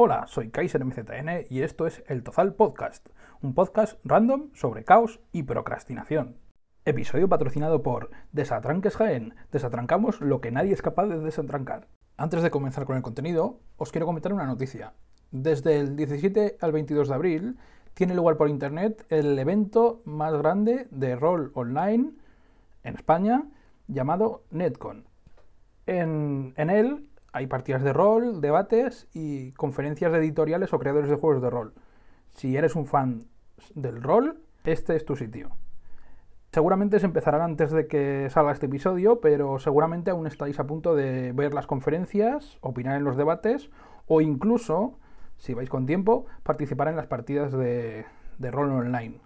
Hola, soy Kaiser MZN y esto es El Tozal Podcast, un podcast random sobre caos y procrastinación. Episodio patrocinado por Desatranques Jaén. Desatrancamos lo que nadie es capaz de desatrancar. Antes de comenzar con el contenido, os quiero comentar una noticia. Desde el 17 al 22 de abril tiene lugar por internet el evento más grande de rol online en España llamado Netcon. En, en él hay partidas de rol, debates y conferencias de editoriales o creadores de juegos de rol. Si eres un fan del rol, este es tu sitio. Seguramente se empezarán antes de que salga este episodio, pero seguramente aún estáis a punto de ver las conferencias, opinar en los debates o incluso, si vais con tiempo, participar en las partidas de, de rol online.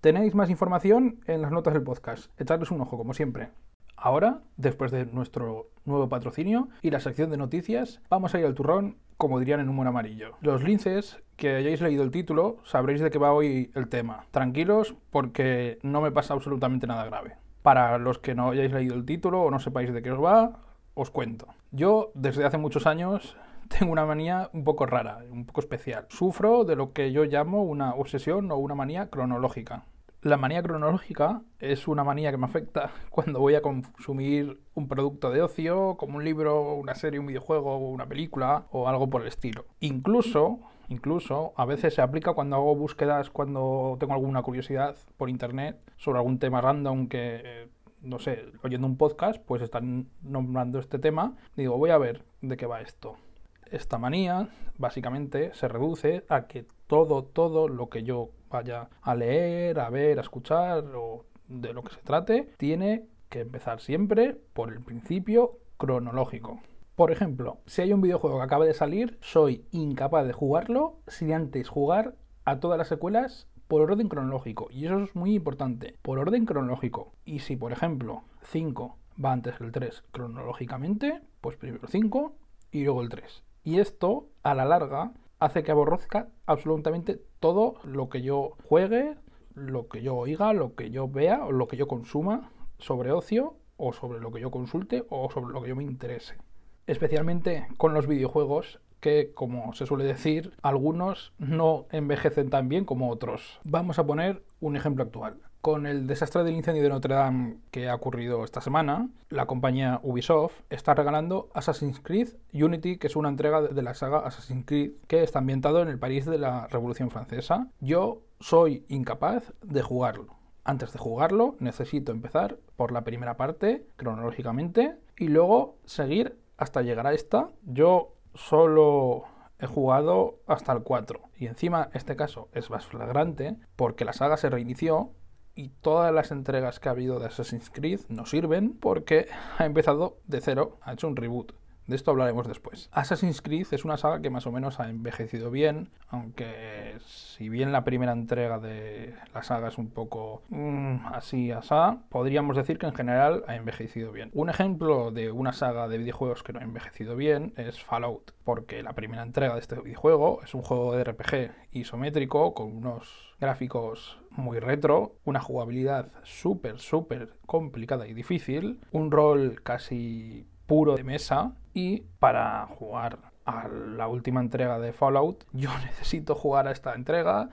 Tenéis más información en las notas del podcast. Echadles un ojo, como siempre. Ahora, después de nuestro nuevo patrocinio y la sección de noticias, vamos a ir al turrón, como dirían en humor amarillo. Los linces que hayáis leído el título sabréis de qué va hoy el tema. Tranquilos, porque no me pasa absolutamente nada grave. Para los que no hayáis leído el título o no sepáis de qué os va, os cuento. Yo, desde hace muchos años, tengo una manía un poco rara, un poco especial. Sufro de lo que yo llamo una obsesión o una manía cronológica. La manía cronológica es una manía que me afecta cuando voy a consumir un producto de ocio, como un libro, una serie, un videojuego, una película o algo por el estilo. Incluso, incluso, a veces se aplica cuando hago búsquedas, cuando tengo alguna curiosidad por internet sobre algún tema random que, no sé, oyendo un podcast, pues están nombrando este tema. Digo, voy a ver de qué va esto. Esta manía, básicamente, se reduce a que todo, todo lo que yo vaya a leer, a ver, a escuchar o de lo que se trate, tiene que empezar siempre por el principio cronológico. Por ejemplo, si hay un videojuego que acaba de salir, soy incapaz de jugarlo sin antes jugar a todas las secuelas por orden cronológico. Y eso es muy importante, por orden cronológico. Y si, por ejemplo, 5 va antes del 3 cronológicamente, pues primero el 5 y luego el 3. Y esto, a la larga, hace que aborrezca absolutamente todo lo que yo juegue, lo que yo oiga, lo que yo vea o lo que yo consuma sobre ocio o sobre lo que yo consulte o sobre lo que yo me interese. Especialmente con los videojuegos que, como se suele decir, algunos no envejecen tan bien como otros. Vamos a poner un ejemplo actual. Con el desastre del incendio de Notre Dame que ha ocurrido esta semana, la compañía Ubisoft está regalando Assassin's Creed Unity, que es una entrega de la saga Assassin's Creed que está ambientado en el París de la Revolución Francesa. Yo soy incapaz de jugarlo. Antes de jugarlo, necesito empezar por la primera parte, cronológicamente, y luego seguir hasta llegar a esta. Yo solo he jugado hasta el 4. Y encima, este caso es más flagrante porque la saga se reinició y todas las entregas que ha habido de Assassin's Creed no sirven porque ha empezado de cero, ha hecho un reboot. De esto hablaremos después. Assassin's Creed es una saga que más o menos ha envejecido bien, aunque si bien la primera entrega de la saga es un poco mmm, así, asá, podríamos decir que en general ha envejecido bien. Un ejemplo de una saga de videojuegos que no ha envejecido bien es Fallout, porque la primera entrega de este videojuego es un juego de RPG isométrico con unos gráficos muy retro, una jugabilidad súper, súper complicada y difícil, un rol casi puro de mesa y para jugar a la última entrega de Fallout yo necesito jugar a esta entrega,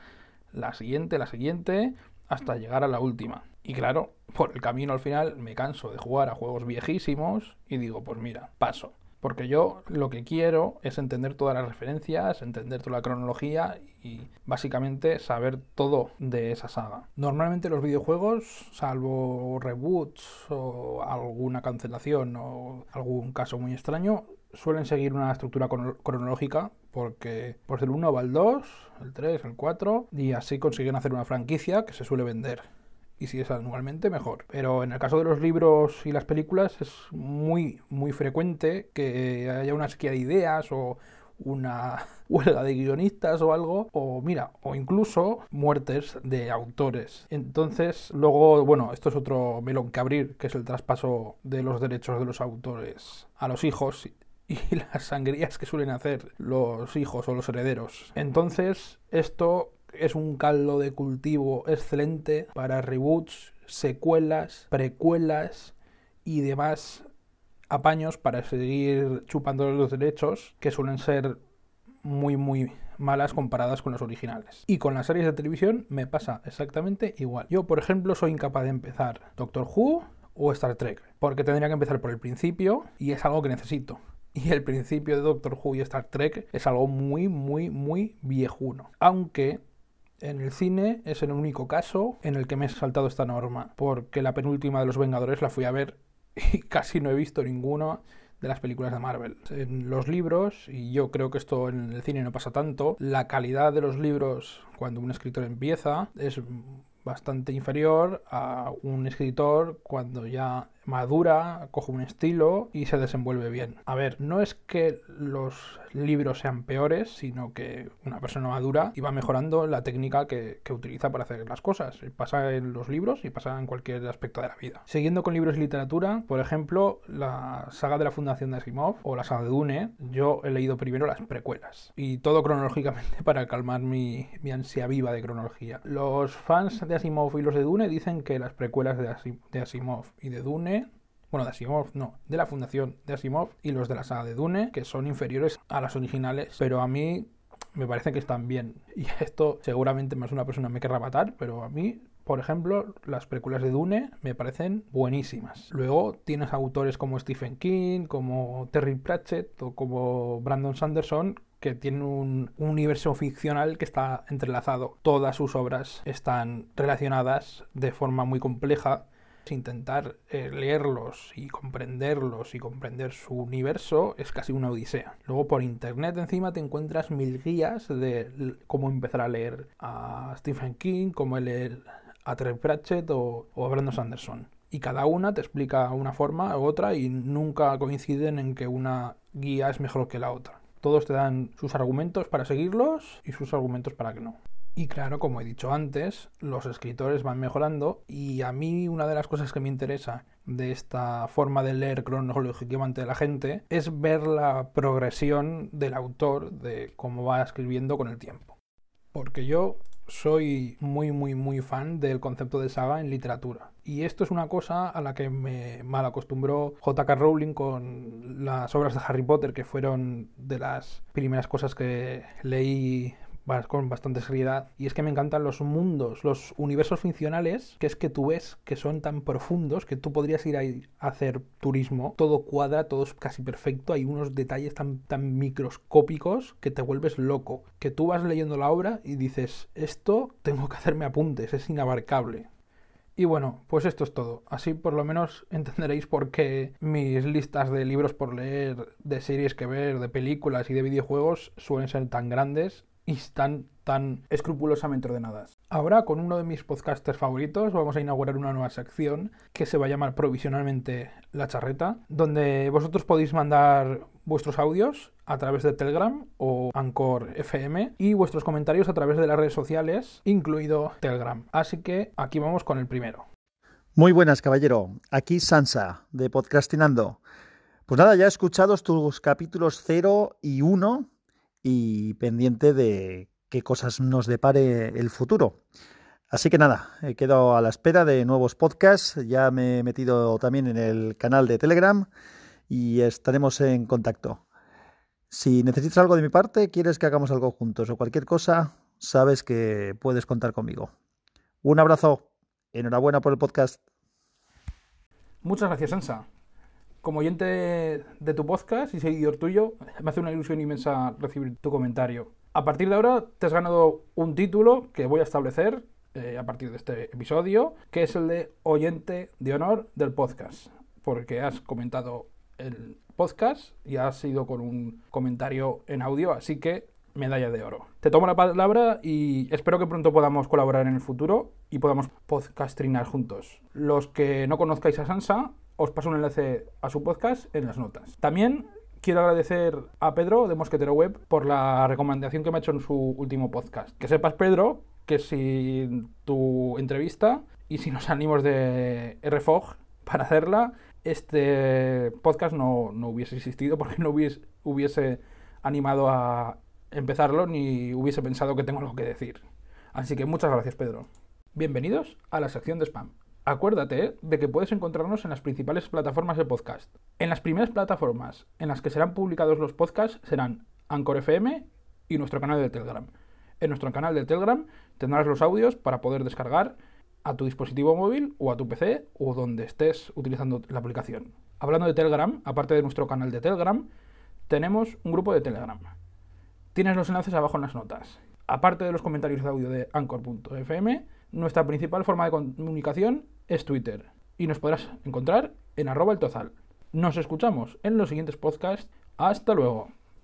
la siguiente, la siguiente, hasta llegar a la última. Y claro, por el camino al final me canso de jugar a juegos viejísimos y digo, pues mira, paso. Porque yo lo que quiero es entender todas las referencias, entender toda la cronología y básicamente saber todo de esa saga. Normalmente los videojuegos, salvo reboots o alguna cancelación o algún caso muy extraño, suelen seguir una estructura cronológica porque pues del 1 va el 2, el 3, el 4 y así consiguen hacer una franquicia que se suele vender y si es anualmente mejor. Pero en el caso de los libros y las películas es muy, muy frecuente que haya una sequía de ideas o una huelga de guionistas o algo, o mira, o incluso muertes de autores. Entonces, luego, bueno, esto es otro melón que abrir, que es el traspaso de los derechos de los autores a los hijos y las sangrías que suelen hacer los hijos o los herederos. Entonces, esto es un caldo de cultivo excelente para reboots, secuelas, precuelas y demás apaños para seguir chupando los derechos que suelen ser muy, muy malas comparadas con los originales. Y con las series de televisión me pasa exactamente igual. Yo, por ejemplo, soy incapaz de empezar Doctor Who o Star Trek, porque tendría que empezar por el principio y es algo que necesito. Y el principio de Doctor Who y Star Trek es algo muy, muy, muy viejuno. Aunque en el cine es el único caso en el que me he saltado esta norma, porque la penúltima de los Vengadores la fui a ver y casi no he visto ninguno de las películas de Marvel. En los libros, y yo creo que esto en el cine no pasa tanto, la calidad de los libros cuando un escritor empieza es bastante inferior a un escritor cuando ya madura, coge un estilo y se desenvuelve bien. A ver, no es que los libros sean peores, sino que una persona madura y va mejorando la técnica que, utiliza para hacer las cosas. Pasa en los libros y pasa en cualquier aspecto de la vida. Siguiendo con libros y literatura, por ejemplo, la saga de la Fundación de Asimov o la saga de Dune, yo he leído primero las precuelas y todo cronológicamente para calmar mi, mi ansia viva de cronología. Los fans de Asimov y los de Dune dicen que las precuelas de Asimov y de Dune bueno, de Asimov, no, de la fundación de Asimov y los de la saga de Dune, que son inferiores a las originales, pero a mí me parece que están bien. Y esto seguramente más una persona me querrá matar, pero a mí por ejemplo, las películas de Dune me parecen buenísimas. Luego tienes autores como Stephen King, como Terry Pratchett o como Brandon Sanderson que tienen un, un, universo ficcional que está entrelazado. Todas sus obras están relacionadas de forma muy compleja intentar eh, leerlos y comprenderlos y comprender su universo es casi una odisea. Luego por internet encima te encuentras mil guías de cómo empezar a leer a Stephen King, cómo leer a Terry Pratchett o, o a Brandon Sanderson. Y cada una te explica una forma u otra y nunca coinciden en que una guía es mejor que la otra. Todos te dan sus argumentos para seguirlos y sus argumentos para que no. Y claro, como he dicho antes, los escritores van mejorando y a mí una de las cosas que me interesa de esta forma de leer cronológicamente de la gente es ver la progresión del autor de cómo va escribiendo con el tiempo. Porque yo soy muy, muy, muy fan del concepto de saga en literatura. Y esto es una cosa a la que me mal acostumbró J.K. Rowling con las obras de Harry Potter, que fueron de las primeras cosas que leí con bastante seriedad. Y es que me encantan los mundos, los universos funcionales, que es que tú ves que son tan profundos que tú podrías ir a, hacer turismo. Todo cuadra, todo es casi perfecto. Hay unos detalles tan, tan microscópicos que te vuelves loco. Que tú vas leyendo la obra y dices, esto tengo que hacerme apuntes, es inabarcable. Y bueno, pues esto es todo. Así por lo menos entenderéis por qué mis listas de libros por leer, de series que ver, de películas y de videojuegos suelen ser tan grandes y están tan escrupulosamente ordenadas. Ahora, con uno de mis podcasters favoritos, vamos a inaugurar una nueva sección que se va a llamar provisionalmente La Charreta, donde vosotros podéis mandar vuestros audios a través de Telegram o Anchor FM y vuestros comentarios a través de las redes sociales, incluido Telegram. Así que aquí vamos con el primero. Muy buenas, caballero. Aquí Sansa, de Podcastinando. Pues nada, ya he escuchado tus capítulos 0 y 1 y pendiente de qué cosas nos depare el futuro. Así que nada, he quedado a la espera de nuevos podcasts, ya me he metido también en el canal de Telegram y estaremos en contacto. Si necesitas algo de mi parte, quieres que hagamos algo juntos o cualquier cosa, sabes que puedes contar conmigo. Un abrazo, enhorabuena por el podcast. Muchas gracias, Sansa como oyente de tu podcast y seguidor tuyo, me hace una ilusión inmensa recibir tu comentario. A partir de ahora te has ganado un título que voy a establecer eh, a partir de este episodio, que es el de oyente de honor del podcast, porque has comentado el podcast y has ido con un comentario en audio, así que medalla de oro. Te tomo la palabra y espero que pronto podamos colaborar en el futuro y podamos podcastrinar juntos. Los que no conozcáis a Sansa, os paso un enlace a su podcast en las notas. También quiero agradecer a Pedro de Mosquetero Web por la recomendación que me ha hecho en su último podcast. Que sepas, Pedro, que sin tu entrevista y sin los ánimos de RFOG para hacerla, este podcast no, no hubiese existido porque no hubiese animado a empezarlo ni hubiese pensado que tengo algo que decir. Así que muchas gracias, Pedro. Bienvenidos a la sección de spam. Acuérdate de que puedes encontrarnos en las principales plataformas de podcast. En las primeras plataformas en las que serán publicados los podcasts serán Anchor FM, y nuestro canal de Telegram. En nuestro canal de Telegram tendrás los audios para poder descargar a tu dispositivo móvil o a tu PC o donde estés utilizando la aplicación. Hablando de Telegram, aparte de nuestro canal de Telegram, tenemos un grupo de Telegram. Tienes los enlaces abajo en las notas. Aparte de los comentarios de audio de anchor.fm, nuestra principal forma de comunicación es Twitter y nos podrás encontrar en arroba el tozal. Nos escuchamos en los siguientes podcasts. Hasta luego.